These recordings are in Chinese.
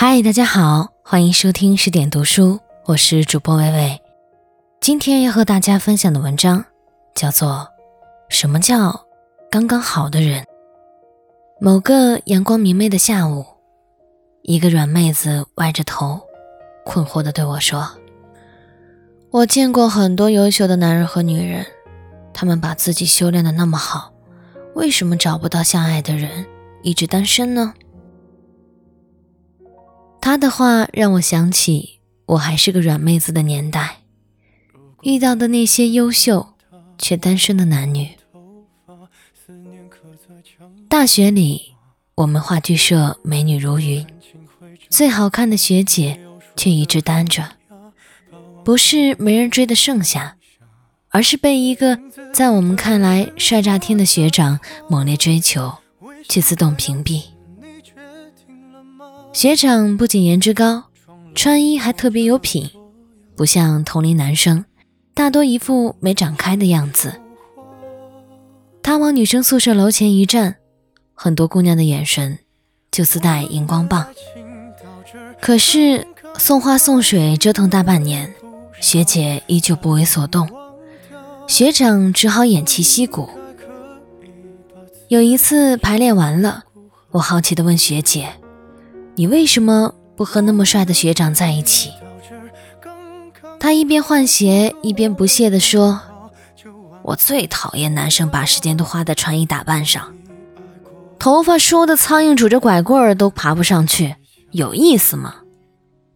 嗨，大家好，欢迎收听十点读书，我是主播微微。今天要和大家分享的文章叫做《什么叫刚刚好的人》。某个阳光明媚的下午，一个软妹子歪着头，困惑地对我说：“我见过很多优秀的男人和女人，他们把自己修炼的那么好，为什么找不到相爱的人，一直单身呢？”他的话让我想起我还是个软妹子的年代，遇到的那些优秀却单身的男女。大学里，我们话剧社美女如云，最好看的学姐却一直单着，不是没人追的盛夏，而是被一个在我们看来帅炸天的学长猛烈追求，却自动屏蔽。学长不仅颜值高，穿衣还特别有品，不像同龄男生，大多一副没长开的样子。他往女生宿舍楼前一站，很多姑娘的眼神就自带荧光棒。可是送花送水折腾大半年，学姐依旧不为所动，学长只好偃旗息鼓。有一次排练完了，我好奇地问学姐。你为什么不和那么帅的学长在一起？他一边换鞋一边不屑地说：“我最讨厌男生把时间都花在穿衣打扮上，头发梳的苍蝇拄着拐棍儿都爬不上去，有意思吗？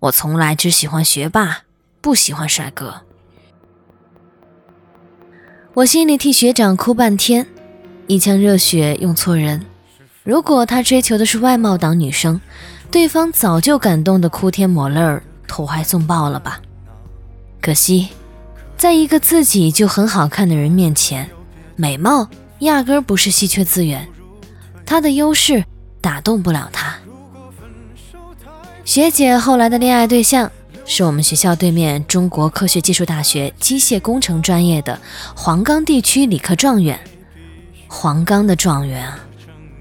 我从来只喜欢学霸，不喜欢帅哥。”我心里替学长哭半天，一腔热血用错人。如果他追求的是外貌党女生，对方早就感动的哭天抹泪儿、投怀送抱了吧？可惜，在一个自己就很好看的人面前，美貌压根不是稀缺资源，他的优势打动不了他。学姐后来的恋爱对象是我们学校对面中国科学技术大学机械工程专业的黄冈地区理科状元。黄冈的状元啊！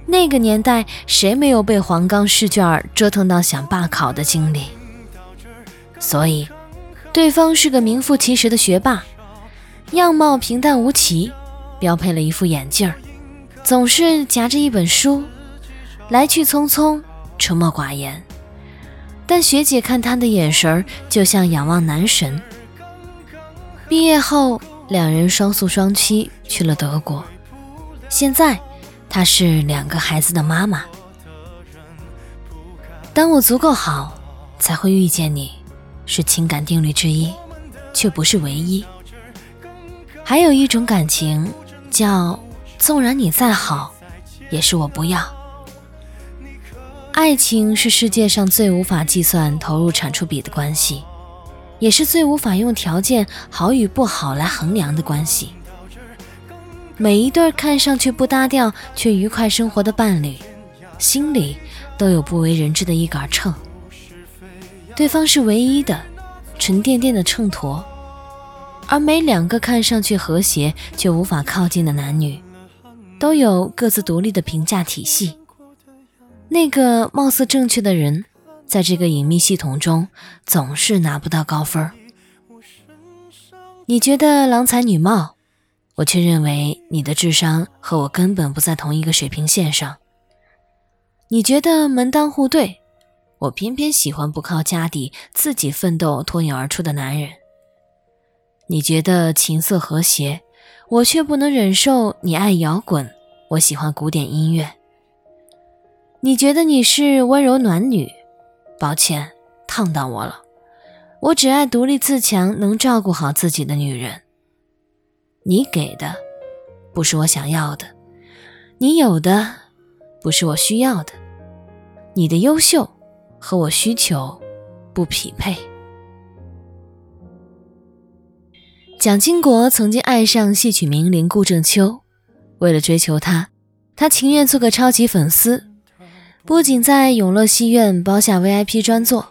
那个年代，谁没有被黄冈试卷折腾到想罢考的经历？所以，对方是个名副其实的学霸，样貌平淡无奇，标配了一副眼镜，总是夹着一本书，来去匆匆，沉默寡言。但学姐看他的眼神就像仰望男神。毕业后，两人双宿双栖去了德国，现在。她是两个孩子的妈妈。当我足够好，才会遇见你，是情感定律之一，却不是唯一。还有一种感情，叫纵然你再好，也是我不要。爱情是世界上最无法计算投入产出比的关系，也是最无法用条件好与不好来衡量的关系。每一对看上去不搭调却愉快生活的伴侣，心里都有不为人知的一杆秤。对方是唯一的、沉甸甸的秤砣，而每两个看上去和谐却无法靠近的男女，都有各自独立的评价体系。那个貌似正确的人，在这个隐秘系统中总是拿不到高分。你觉得郎才女貌？我却认为你的智商和我根本不在同一个水平线上。你觉得门当户对，我偏偏喜欢不靠家底、自己奋斗脱颖而出的男人。你觉得琴瑟和谐，我却不能忍受你爱摇滚，我喜欢古典音乐。你觉得你是温柔暖女，抱歉，烫到我了。我只爱独立自强、能照顾好自己的女人。你给的不是我想要的，你有的不是我需要的，你的优秀和我需求不匹配。蒋经国曾经爱上戏曲名伶顾正秋，为了追求她，他情愿做个超级粉丝，不仅在永乐戏院包下 VIP 专座，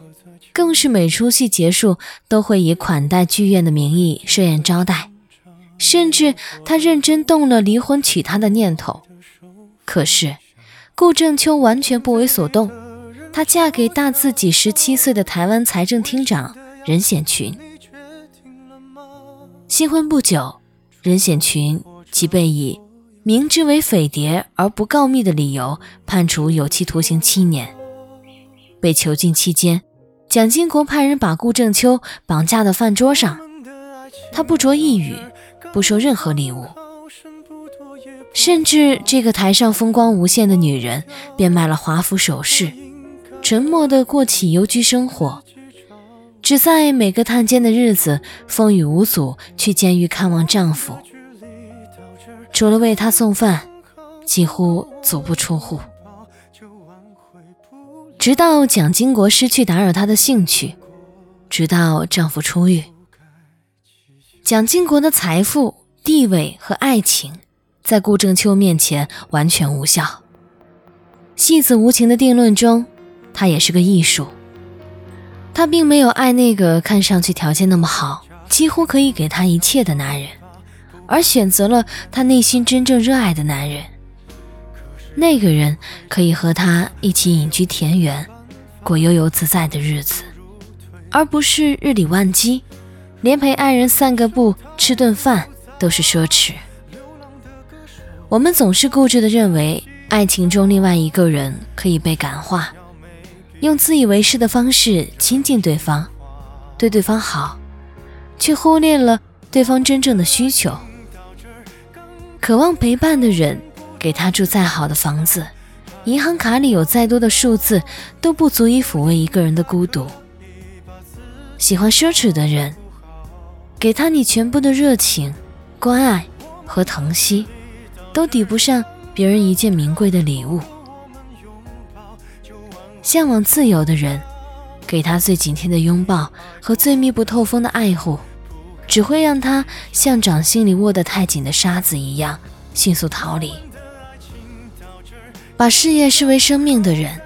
更是每出戏结束都会以款待剧院的名义设宴招待。甚至他认真动了离婚娶她的念头，可是顾正秋完全不为所动，她嫁给大自己十七岁的台湾财政厅长任显群。新婚不久，任显群即被以明知为匪谍而不告密的理由判处有期徒刑七年。被囚禁期间，蒋经国派人把顾正秋绑架到饭桌上，他不着一语，不收任何礼物。甚至这个台上风光无限的女人，变卖了华服首饰，沉默地过起游居生活，只在每个探监的日子，风雨无阻去监狱看望丈夫。除了为他送饭，几乎足不出户。直到蒋经国失去打扰她的兴趣，直到丈夫出狱，蒋经国的财富、地位和爱情。在顾正秋面前完全无效。戏子无情的定论中，他也是个艺术。他并没有爱那个看上去条件那么好、几乎可以给他一切的男人，而选择了他内心真正热爱的男人。那个人可以和他一起隐居田园，过悠游自在的日子，而不是日理万机，连陪爱人散个步、吃顿饭都是奢侈。我们总是固执地认为，爱情中另外一个人可以被感化，用自以为是的方式亲近对方，对对方好，却忽略了对方真正的需求。渴望陪伴的人，给他住再好的房子，银行卡里有再多的数字，都不足以抚慰一个人的孤独。喜欢奢侈的人，给他你全部的热情、关爱和疼惜。都抵不上别人一件名贵的礼物。向往自由的人，给他最紧贴的拥抱和最密不透风的爱护，只会让他像掌心里握得太紧的沙子一样迅速逃离。把事业视为生命的人，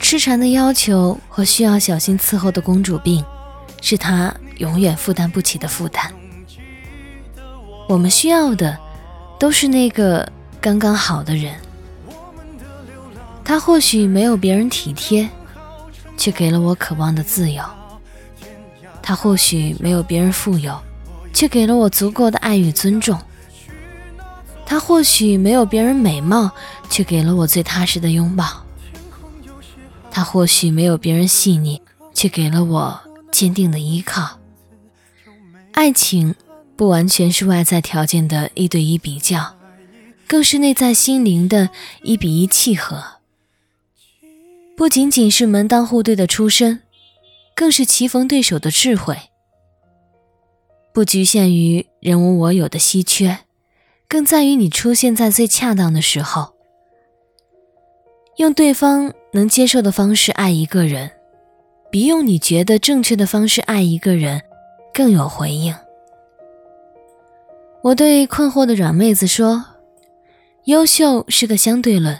痴缠的要求和需要小心伺候的公主病，是他永远负担不起的负担。我们需要的。都是那个刚刚好的人，他或许没有别人体贴，却给了我渴望的自由；他或许没有别人富有，却给了我足够的爱与尊重；他或许没有别人美貌，却给了我最踏实的拥抱；他或许没有别人细腻，却给了我坚定的依靠。爱情。不完全是外在条件的一对一比较，更是内在心灵的一比一契合。不仅仅是门当户对的出身，更是棋逢对手的智慧。不局限于人无我有的稀缺，更在于你出现在最恰当的时候。用对方能接受的方式爱一个人，比用你觉得正确的方式爱一个人更有回应。我对困惑的软妹子说：“优秀是个相对论，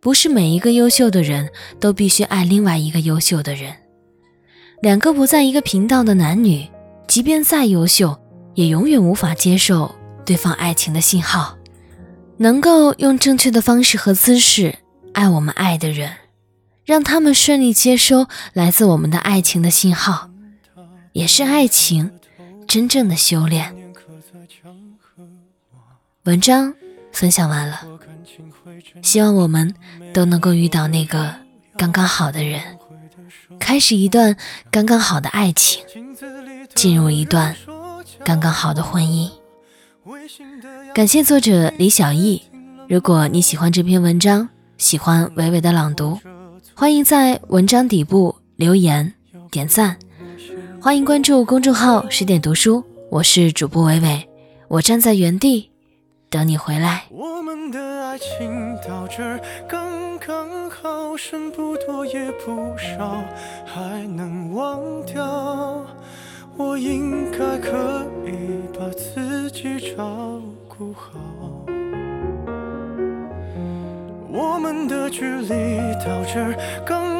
不是每一个优秀的人都必须爱另外一个优秀的人。两个不在一个频道的男女，即便再优秀，也永远无法接受对方爱情的信号。能够用正确的方式和姿势爱我们爱的人，让他们顺利接收来自我们的爱情的信号，也是爱情真正的修炼。”文章分享完了，希望我们都能够遇到那个刚刚好的人，开始一段刚刚好的爱情，进入一段刚刚好的婚姻。感谢作者李小艺。如果你喜欢这篇文章，喜欢伟伟的朗读，欢迎在文章底部留言点赞。欢迎关注公众号十点读书，我是主播伟伟，我站在原地。等你回来我们的爱情到这儿刚刚好剩不多也不少还能忘掉我应该可以把自己照顾好我们的距离到这儿刚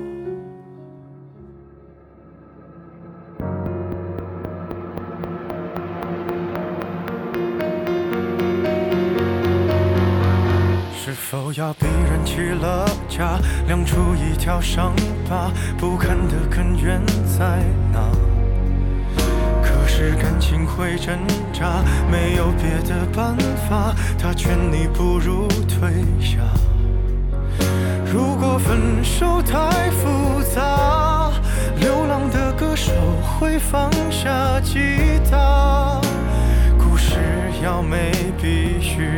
咬牙逼人起了家，亮出一条伤疤，不堪的根源在哪？可是感情会挣扎，没有别的办法，他劝你不如退下。如果分手太复杂，流浪的歌手会放下吉他。故事要美，必须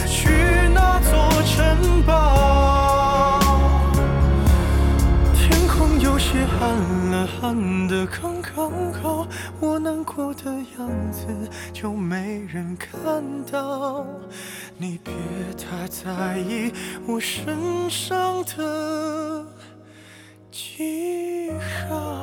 就没人看到你别太在意我身上的记号